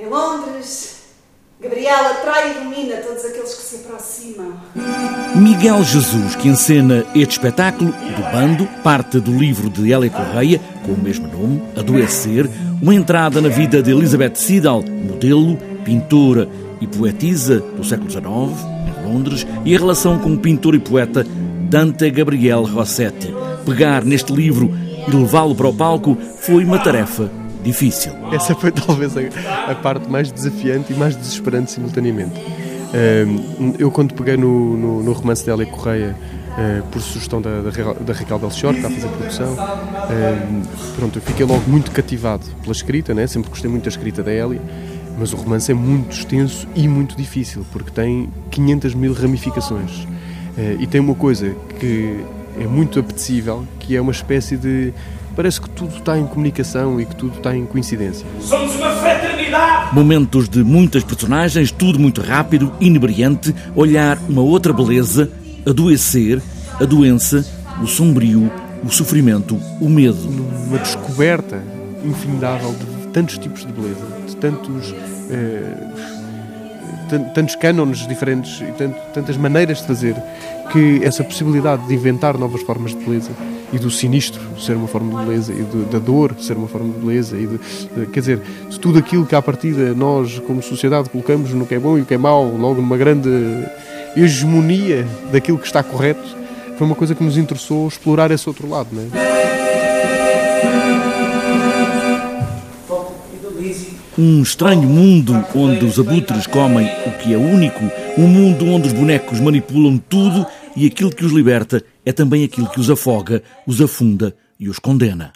Em Londres, Gabriela atrai e domina todos aqueles que se aproximam. Miguel Jesus, que encena este espetáculo do bando, parte do livro de Hélia Correia, com o mesmo nome, Adoecer, uma entrada na vida de Elizabeth Siddal, modelo, pintora e poetisa do século XIX, em Londres, e a relação com o pintor e poeta Dante Gabriel Rossetti. Pegar neste livro e levá-lo para o palco foi uma tarefa difícil. Essa foi talvez a, a parte mais desafiante e mais desesperante simultaneamente. eu, quando peguei no, no, no romance de Hélia Correia, Uh, por sugestão da, da, da Raquel Belchior, que está a fazer produção. Pronto, eu fiquei logo muito cativado pela escrita, né? sempre gostei muito da escrita da Hélia, mas o romance é muito extenso e muito difícil, porque tem 500 mil ramificações. Uh, e tem uma coisa que é muito apetecível, que é uma espécie de parece que tudo está em comunicação e que tudo está em coincidência. Somos uma fraternidade! Momentos de muitas personagens, tudo muito rápido, inebriante, olhar uma outra beleza, adoecer, a doença, o sombrio, o sofrimento, o medo. Uma descoberta infindável de tantos tipos de beleza, de tantos. Eh, tantos cânones diferentes e tantas maneiras de fazer que essa possibilidade de inventar novas formas de beleza e do sinistro ser uma forma de beleza e do, da dor ser uma forma de beleza e de, quer dizer, de tudo aquilo que à partida nós como sociedade colocamos no que é bom e o que é mau, logo numa grande hegemonia daquilo que está correto, foi uma coisa que nos interessou explorar esse outro lado, não é? Um estranho mundo onde os abutres comem o que é único, um mundo onde os bonecos manipulam tudo e aquilo que os liberta é também aquilo que os afoga, os afunda e os condena.